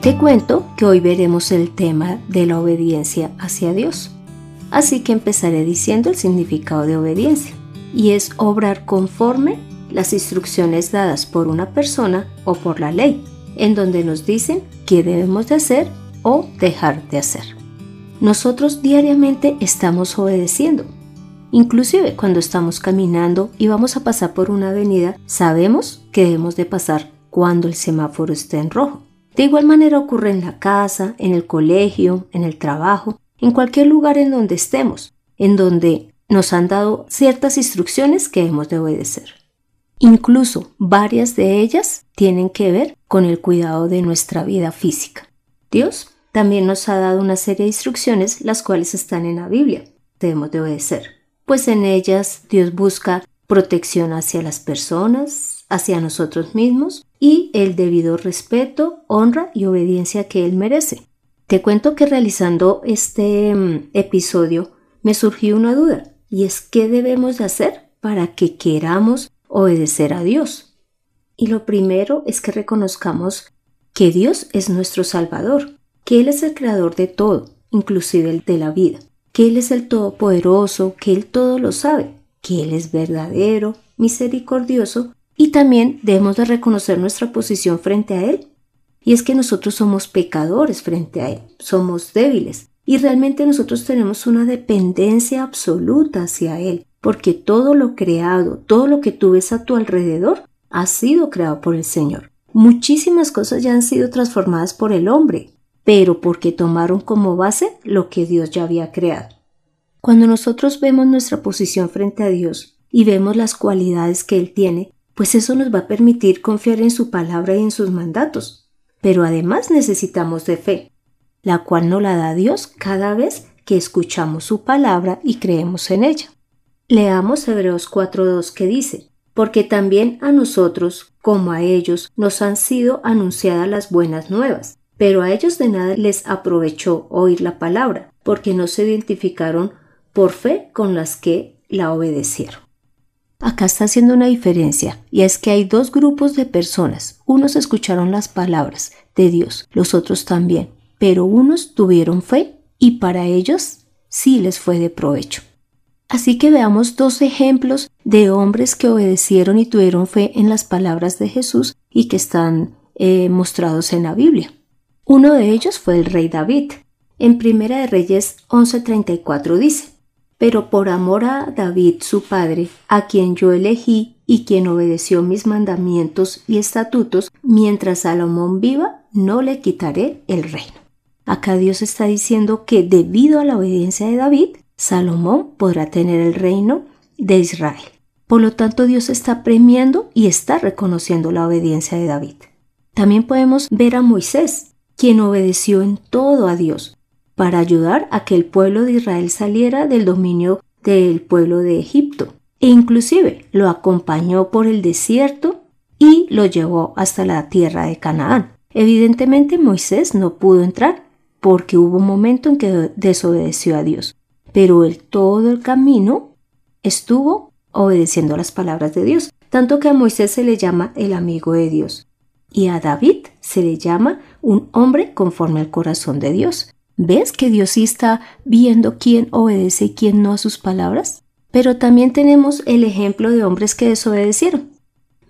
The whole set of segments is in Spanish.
Te cuento que hoy veremos el tema de la obediencia hacia Dios. Así que empezaré diciendo el significado de obediencia, y es obrar conforme las instrucciones dadas por una persona o por la ley, en donde nos dicen qué debemos de hacer o dejar de hacer. Nosotros diariamente estamos obedeciendo. Inclusive cuando estamos caminando y vamos a pasar por una avenida, sabemos que debemos de pasar cuando el semáforo esté en rojo. De igual manera ocurre en la casa, en el colegio, en el trabajo, en cualquier lugar en donde estemos, en donde nos han dado ciertas instrucciones que hemos de obedecer. Incluso varias de ellas tienen que ver con el cuidado de nuestra vida física. Dios también nos ha dado una serie de instrucciones las cuales están en la Biblia. Debemos de obedecer, pues en ellas Dios busca protección hacia las personas, hacia nosotros mismos y el debido respeto, honra y obediencia que Él merece. Te cuento que realizando este mm, episodio me surgió una duda y es qué debemos de hacer para que queramos obedecer a Dios. Y lo primero es que reconozcamos que Dios es nuestro Salvador, que Él es el creador de todo, inclusive el de la vida, que Él es el Todopoderoso, que Él todo lo sabe, que Él es verdadero, misericordioso y también debemos de reconocer nuestra posición frente a Él. Y es que nosotros somos pecadores frente a Él, somos débiles. Y realmente nosotros tenemos una dependencia absoluta hacia Él, porque todo lo creado, todo lo que tú ves a tu alrededor, ha sido creado por el Señor. Muchísimas cosas ya han sido transformadas por el hombre, pero porque tomaron como base lo que Dios ya había creado. Cuando nosotros vemos nuestra posición frente a Dios y vemos las cualidades que Él tiene, pues eso nos va a permitir confiar en su palabra y en sus mandatos. Pero además necesitamos de fe, la cual nos la da Dios cada vez que escuchamos su palabra y creemos en ella. Leamos Hebreos 4.2 que dice, porque también a nosotros, como a ellos, nos han sido anunciadas las buenas nuevas, pero a ellos de nada les aprovechó oír la palabra, porque no se identificaron por fe con las que la obedecieron. Acá está haciendo una diferencia, y es que hay dos grupos de personas. Unos escucharon las palabras de Dios, los otros también, pero unos tuvieron fe y para ellos sí les fue de provecho. Así que veamos dos ejemplos de hombres que obedecieron y tuvieron fe en las palabras de Jesús y que están eh, mostrados en la Biblia. Uno de ellos fue el rey David. En Primera de Reyes 11:34 dice, pero por amor a David su padre, a quien yo elegí y quien obedeció mis mandamientos y estatutos, mientras Salomón viva, no le quitaré el reino. Acá Dios está diciendo que debido a la obediencia de David, Salomón podrá tener el reino de Israel. Por lo tanto, Dios está premiando y está reconociendo la obediencia de David. También podemos ver a Moisés, quien obedeció en todo a Dios, para ayudar a que el pueblo de Israel saliera del dominio del pueblo de Egipto e inclusive lo acompañó por el desierto y lo llevó hasta la tierra de Canaán. Evidentemente Moisés no pudo entrar porque hubo un momento en que desobedeció a Dios, pero él todo el camino estuvo obedeciendo las palabras de Dios, tanto que a Moisés se le llama el amigo de Dios y a David se le llama un hombre conforme al corazón de Dios. ¿Ves que Dios sí está viendo quién obedece y quién no a sus palabras? Pero también tenemos el ejemplo de hombres que desobedecieron.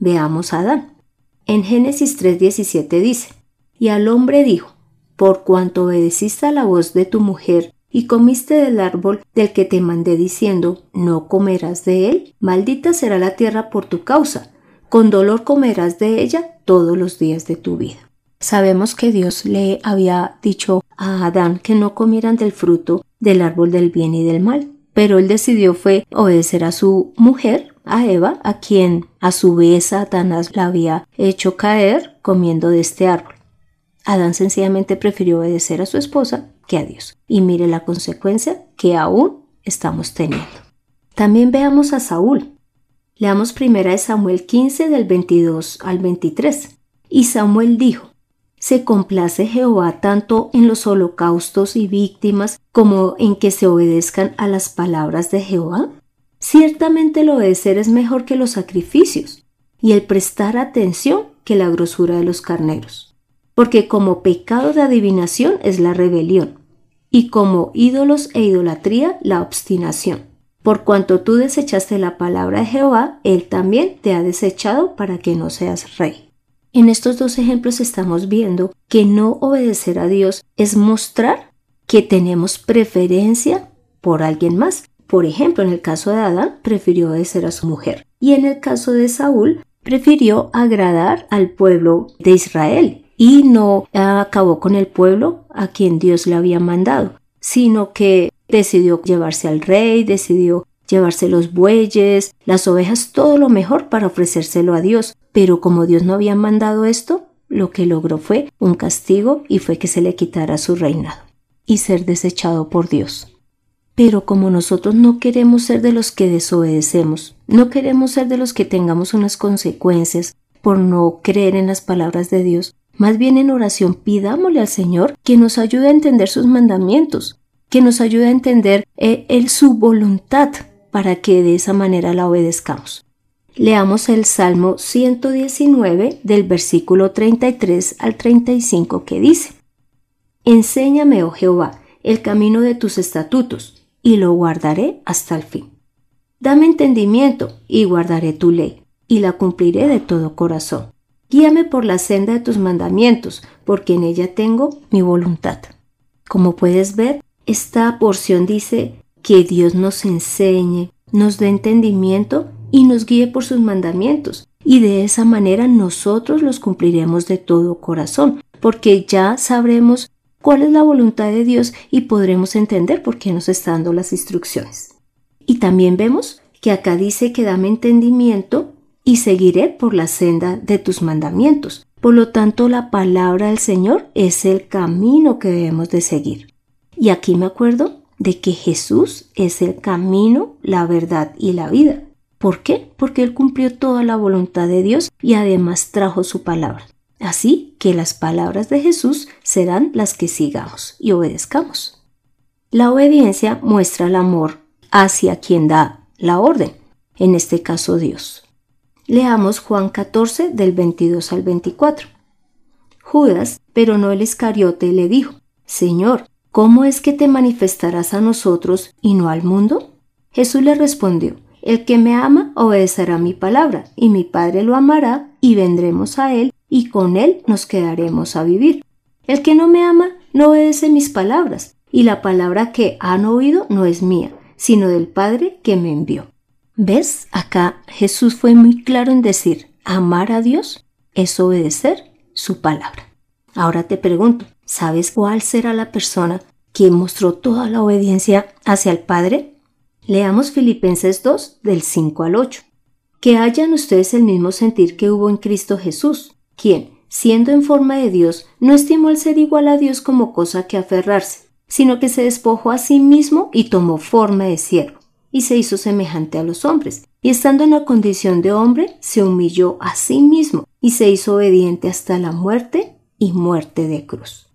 Veamos a Adán. En Génesis 3:17 dice, Y al hombre dijo, Por cuanto obedeciste a la voz de tu mujer y comiste del árbol del que te mandé diciendo, No comerás de él, maldita será la tierra por tu causa, con dolor comerás de ella todos los días de tu vida. Sabemos que Dios le había dicho a Adán que no comieran del fruto del árbol del bien y del mal, pero él decidió fue obedecer a su mujer, a Eva, a quien a su vez Satanás la había hecho caer comiendo de este árbol. Adán sencillamente prefirió obedecer a su esposa que a Dios. Y mire la consecuencia que aún estamos teniendo. También veamos a Saúl. Leamos primera de Samuel 15 del 22 al 23. Y Samuel dijo, ¿se complace Jehová tanto en los holocaustos y víctimas como en que se obedezcan a las palabras de Jehová? Ciertamente el obedecer es mejor que los sacrificios y el prestar atención que la grosura de los carneros. Porque como pecado de adivinación es la rebelión, y como ídolos e idolatría la obstinación. Por cuanto tú desechaste la palabra de Jehová, Él también te ha desechado para que no seas rey. En estos dos ejemplos estamos viendo que no obedecer a Dios es mostrar que tenemos preferencia por alguien más. Por ejemplo, en el caso de Adán, prefirió obedecer a su mujer. Y en el caso de Saúl, prefirió agradar al pueblo de Israel y no acabó con el pueblo a quien Dios le había mandado, sino que decidió llevarse al rey, decidió llevarse los bueyes, las ovejas, todo lo mejor para ofrecérselo a Dios. Pero como Dios no había mandado esto, lo que logró fue un castigo y fue que se le quitara su reinado y ser desechado por Dios. Pero como nosotros no queremos ser de los que desobedecemos, no queremos ser de los que tengamos unas consecuencias por no creer en las palabras de Dios, más bien en oración pidámosle al Señor que nos ayude a entender sus mandamientos, que nos ayude a entender eh, su voluntad para que de esa manera la obedezcamos. Leamos el Salmo 119 del versículo 33 al 35 que dice, Enséñame, oh Jehová, el camino de tus estatutos, y lo guardaré hasta el fin. Dame entendimiento, y guardaré tu ley, y la cumpliré de todo corazón. Guíame por la senda de tus mandamientos, porque en ella tengo mi voluntad. Como puedes ver, esta porción dice que Dios nos enseñe, nos dé entendimiento y nos guíe por sus mandamientos. Y de esa manera nosotros los cumpliremos de todo corazón, porque ya sabremos cuál es la voluntad de Dios y podremos entender por qué nos está dando las instrucciones. Y también vemos que acá dice que dame entendimiento y seguiré por la senda de tus mandamientos. Por lo tanto, la palabra del Señor es el camino que debemos de seguir. Y aquí me acuerdo de que Jesús es el camino, la verdad y la vida. ¿Por qué? Porque Él cumplió toda la voluntad de Dios y además trajo su palabra. Así que las palabras de Jesús serán las que sigamos y obedezcamos. La obediencia muestra el amor hacia quien da la orden, en este caso Dios. Leamos Juan 14 del 22 al 24. Judas, pero no el Iscariote, le dijo, Señor, ¿Cómo es que te manifestarás a nosotros y no al mundo? Jesús le respondió, El que me ama obedecerá mi palabra, y mi Padre lo amará, y vendremos a él, y con él nos quedaremos a vivir. El que no me ama no obedece mis palabras, y la palabra que han oído no es mía, sino del Padre que me envió. ¿Ves? Acá Jesús fue muy claro en decir, amar a Dios es obedecer su palabra. Ahora te pregunto, ¿sabes cuál será la persona que mostró toda la obediencia hacia el Padre? Leamos Filipenses 2 del 5 al 8. Que hayan ustedes el mismo sentir que hubo en Cristo Jesús, quien, siendo en forma de Dios, no estimó el ser igual a Dios como cosa que aferrarse, sino que se despojó a sí mismo y tomó forma de siervo, y se hizo semejante a los hombres, y estando en la condición de hombre, se humilló a sí mismo, y se hizo obediente hasta la muerte y muerte de cruz.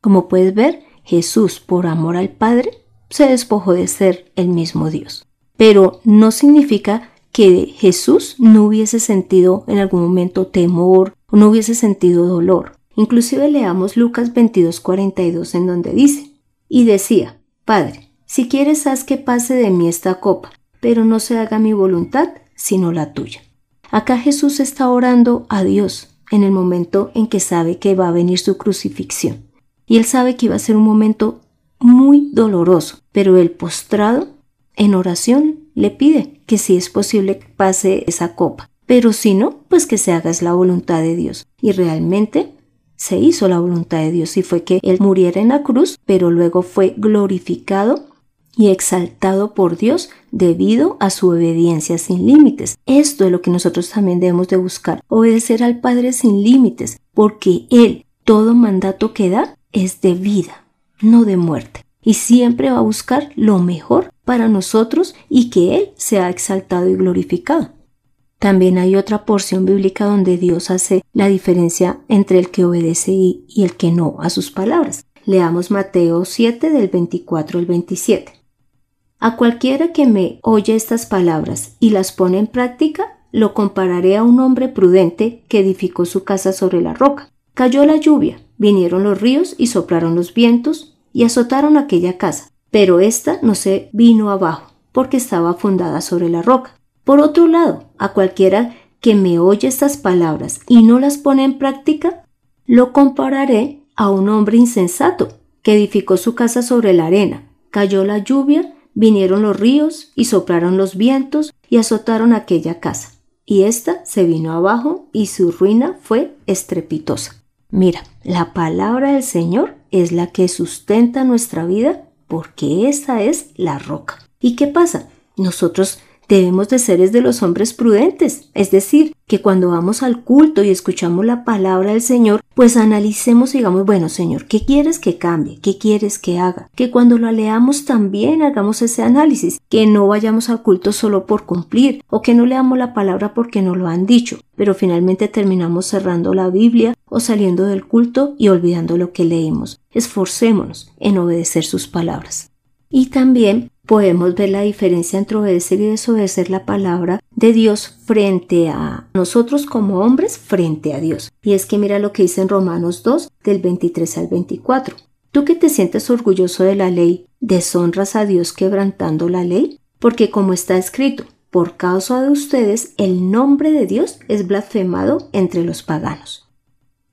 Como puedes ver, Jesús, por amor al Padre, se despojó de ser el mismo Dios. Pero no significa que Jesús no hubiese sentido en algún momento temor o no hubiese sentido dolor. Inclusive leamos Lucas 22:42 en donde dice, y decía, Padre, si quieres haz que pase de mí esta copa, pero no se haga mi voluntad, sino la tuya. Acá Jesús está orando a Dios en el momento en que sabe que va a venir su crucifixión y él sabe que iba a ser un momento muy doloroso, pero el postrado en oración le pide que si es posible pase esa copa, pero si no, pues que se haga la voluntad de Dios. Y realmente se hizo la voluntad de Dios y fue que él muriera en la cruz, pero luego fue glorificado y exaltado por Dios debido a su obediencia sin límites. Esto es lo que nosotros también debemos de buscar, obedecer al Padre sin límites, porque Él todo mandato que da es de vida, no de muerte, y siempre va a buscar lo mejor para nosotros y que Él sea exaltado y glorificado. También hay otra porción bíblica donde Dios hace la diferencia entre el que obedece y, el que no a sus palabras. Leamos Mateo 7 del 24 al 27. A cualquiera que me oye estas palabras y las pone en práctica, lo compararé a un hombre prudente que edificó su casa sobre la roca. Cayó la lluvia, vinieron los ríos y soplaron los vientos y azotaron aquella casa, pero ésta no se vino abajo, porque estaba fundada sobre la roca. Por otro lado, a cualquiera que me oye estas palabras y no las pone en práctica, lo compararé a un hombre insensato que edificó su casa sobre la arena. Cayó la lluvia, vinieron los ríos y soplaron los vientos y azotaron aquella casa. Y ésta se vino abajo y su ruina fue estrepitosa. Mira, la palabra del Señor es la que sustenta nuestra vida porque esa es la roca. ¿Y qué pasa? Nosotros debemos de ser de los hombres prudentes, es decir, que cuando vamos al culto y escuchamos la palabra del Señor, pues analicemos y digamos, bueno Señor, ¿qué quieres que cambie? ¿Qué quieres que haga? Que cuando la leamos también hagamos ese análisis, que no vayamos al culto solo por cumplir o que no leamos la palabra porque no lo han dicho, pero finalmente terminamos cerrando la Biblia o saliendo del culto y olvidando lo que leímos. Esforcémonos en obedecer sus palabras. Y también podemos ver la diferencia entre obedecer y desobedecer la palabra de Dios frente a nosotros como hombres frente a Dios. Y es que mira lo que dice en Romanos 2 del 23 al 24. Tú que te sientes orgulloso de la ley, ¿deshonras a Dios quebrantando la ley? Porque como está escrito, por causa de ustedes el nombre de Dios es blasfemado entre los paganos.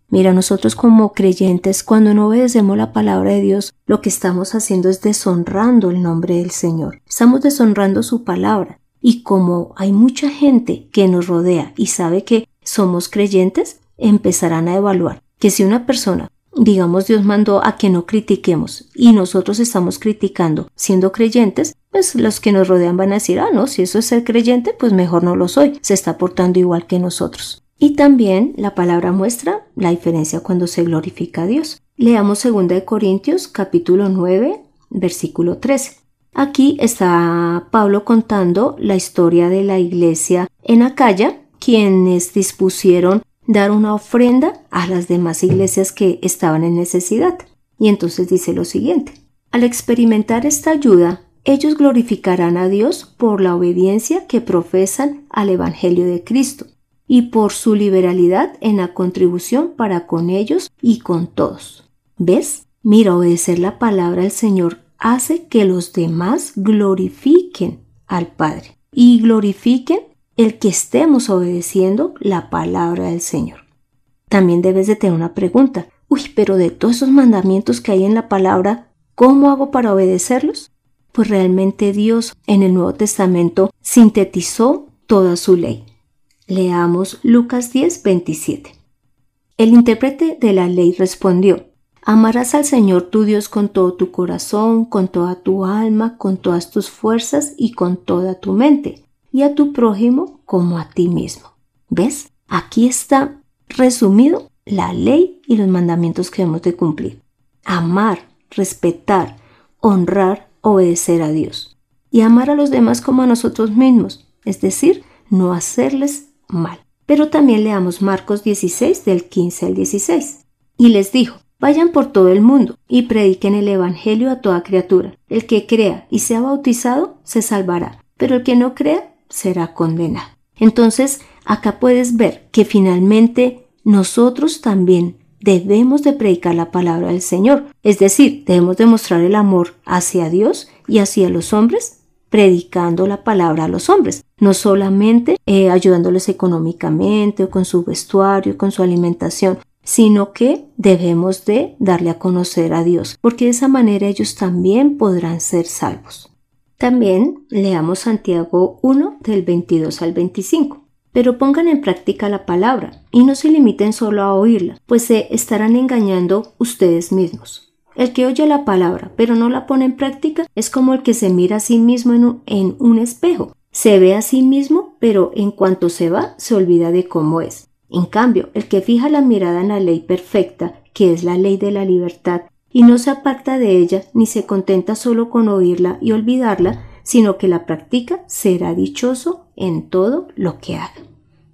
Mira, nosotros como creyentes, cuando no obedecemos la palabra de Dios, lo que estamos haciendo es deshonrando el nombre del Señor. Estamos deshonrando su palabra. Y como hay mucha gente que nos rodea y sabe que somos creyentes, empezarán a evaluar que si una persona, digamos Dios mandó a que no critiquemos y nosotros estamos criticando siendo creyentes, pues los que nos rodean van a decir, ah, no, si eso es ser creyente, pues mejor no lo soy, se está portando igual que nosotros. Y también la palabra muestra la diferencia cuando se glorifica a Dios. Leamos 2 Corintios capítulo 9, versículo 13. Aquí está Pablo contando la historia de la iglesia en Acaya, quienes dispusieron dar una ofrenda a las demás iglesias que estaban en necesidad. Y entonces dice lo siguiente. Al experimentar esta ayuda, ellos glorificarán a Dios por la obediencia que profesan al Evangelio de Cristo y por su liberalidad en la contribución para con ellos y con todos. ¿Ves? Mira, obedecer la palabra del Señor hace que los demás glorifiquen al Padre y glorifiquen el que estemos obedeciendo la palabra del Señor. También debes de tener una pregunta. Uy, pero de todos esos mandamientos que hay en la palabra, ¿cómo hago para obedecerlos? Pues realmente Dios en el Nuevo Testamento sintetizó toda su ley. Leamos Lucas 10, 27. El intérprete de la ley respondió, Amarás al Señor tu Dios con todo tu corazón, con toda tu alma, con todas tus fuerzas y con toda tu mente, y a tu prójimo como a ti mismo. ¿Ves? Aquí está resumido la ley y los mandamientos que hemos de cumplir. Amar, respetar, honrar, obedecer a Dios. Y amar a los demás como a nosotros mismos, es decir, no hacerles mal. Pero también leamos Marcos 16 del 15 al 16. Y les dijo, vayan por todo el mundo y prediquen el Evangelio a toda criatura. El que crea y sea bautizado se salvará, pero el que no crea será condenado. Entonces, acá puedes ver que finalmente nosotros también debemos de predicar la palabra del Señor, es decir, debemos demostrar el amor hacia Dios y hacia los hombres predicando la palabra a los hombres, no solamente eh, ayudándoles económicamente o con su vestuario, con su alimentación, sino que debemos de darle a conocer a Dios, porque de esa manera ellos también podrán ser salvos. También leamos Santiago 1 del 22 al 25. Pero pongan en práctica la palabra y no se limiten solo a oírla, pues se estarán engañando ustedes mismos. El que oye la palabra pero no la pone en práctica es como el que se mira a sí mismo en un, espejo. Se ve a sí mismo pero en cuanto se va se olvida de cómo es. En cambio, el que fija la mirada en la ley perfecta, que es la ley de la libertad, y no se aparta de ella ni se contenta solo con oírla y olvidarla, sino que la practica, será dichoso en todo lo que haga.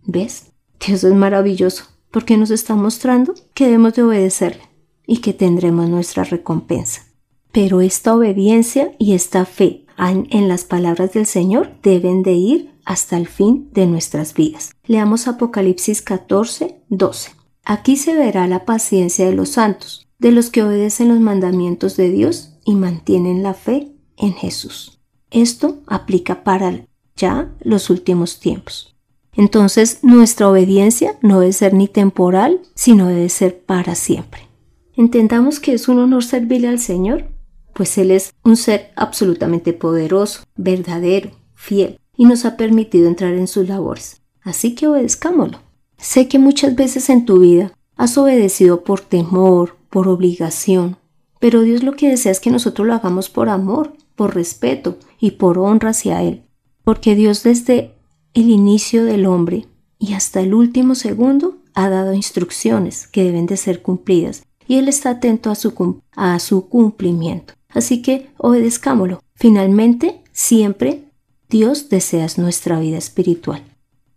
¿Ves? Dios es maravilloso porque nos está mostrando que debemos de obedecerle y que tendremos nuestra recompensa. Pero esta obediencia y esta fe en, las palabras del Señor deben de ir hasta el fin de nuestras vidas. Leamos Apocalipsis 14, 12. Aquí se verá la paciencia de los santos, de los que obedecen los mandamientos de Dios y mantienen la fe en Jesús. Esto aplica para ya los últimos tiempos. Entonces nuestra obediencia no debe ser ni temporal, sino debe ser para siempre. Entendamos que es un honor servirle al Señor, pues Él es un ser absolutamente poderoso, verdadero, fiel, y nos ha permitido entrar en sus labores. Así que obedezcámoslo. Sé que muchas veces en tu vida has obedecido por temor, por obligación, pero Dios lo que desea es que nosotros lo hagamos por amor, por respeto y por honra hacia Él, porque Dios desde el inicio del hombre y hasta el último segundo ha dado instrucciones que deben de ser cumplidas y Él está atento a su, cumplimiento. Así que obedezcámoslo. Finalmente, siempre Dios desea nuestra vida espiritual.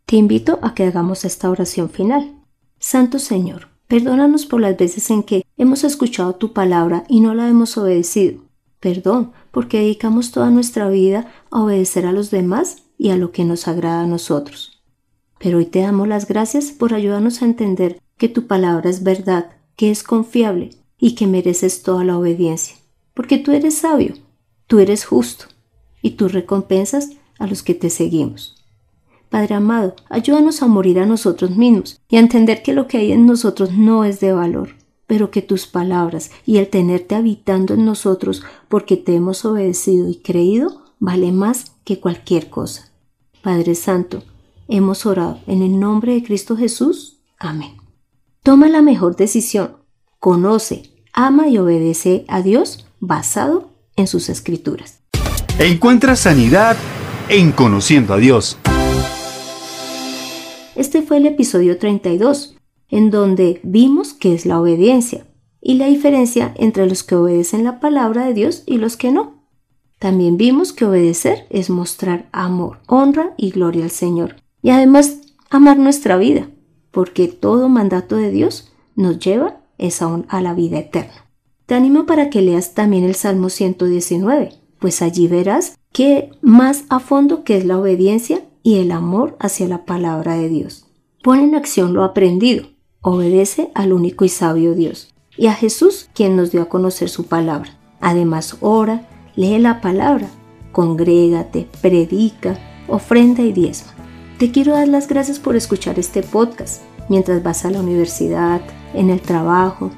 Te invito a que hagamos esta oración final. Santo Señor, perdónanos por las veces en que hemos escuchado tu palabra y no la hemos obedecido. Perdón, porque dedicamos toda nuestra vida a obedecer a los demás y a lo que nos agrada a nosotros. Pero hoy te damos las gracias por ayudarnos a entender que tu palabra es verdad que es confiable y que mereces toda la obediencia, porque tú eres sabio, tú eres justo, y tú recompensas a los que te seguimos. Padre amado, ayúdanos a morir a nosotros mismos y a entender que lo que hay en nosotros no es de valor, pero que tus palabras y el tenerte habitando en nosotros porque te hemos obedecido y creído vale más que cualquier cosa. Padre Santo, hemos orado en el nombre de Cristo Jesús. Amén. Toma la mejor decisión. Conoce, ama y obedece a Dios basado en sus escrituras. Encuentra sanidad en conociendo a Dios. Este fue el episodio 32, en donde vimos qué es la obediencia y la diferencia entre los que obedecen la palabra de Dios y los que no. También vimos que obedecer es mostrar amor, honra y gloria al Señor, y además amar nuestra vida porque todo mandato de Dios nos lleva a la vida eterna. Te animo para que leas también el Salmo 119, pues allí verás que más a fondo que es la obediencia y el amor hacia la palabra de Dios. Pon en acción lo aprendido, obedece al único y sabio Dios y a Jesús quien nos dio a conocer su palabra. Además, ora, lee la palabra, congrégate, predica, ofrenda y diezma. Te quiero dar las gracias por escuchar este podcast mientras vas a la universidad, en el trabajo,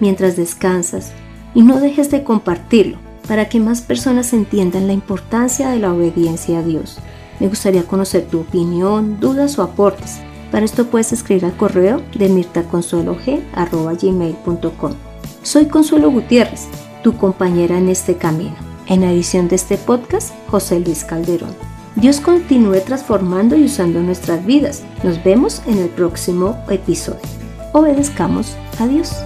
mientras descansas y no dejes de compartirlo para que más personas entiendan la importancia de la obediencia a Dios. Me gustaría conocer tu opinión, dudas o aportes. Para esto puedes escribir al correo de mirtaconsuelog.gmail.com. Soy Consuelo Gutiérrez, tu compañera en este camino. En la edición de este podcast, José Luis Calderón. Dios continúe transformando y usando nuestras vidas. Nos vemos en el próximo episodio. Obedezcamos a Dios.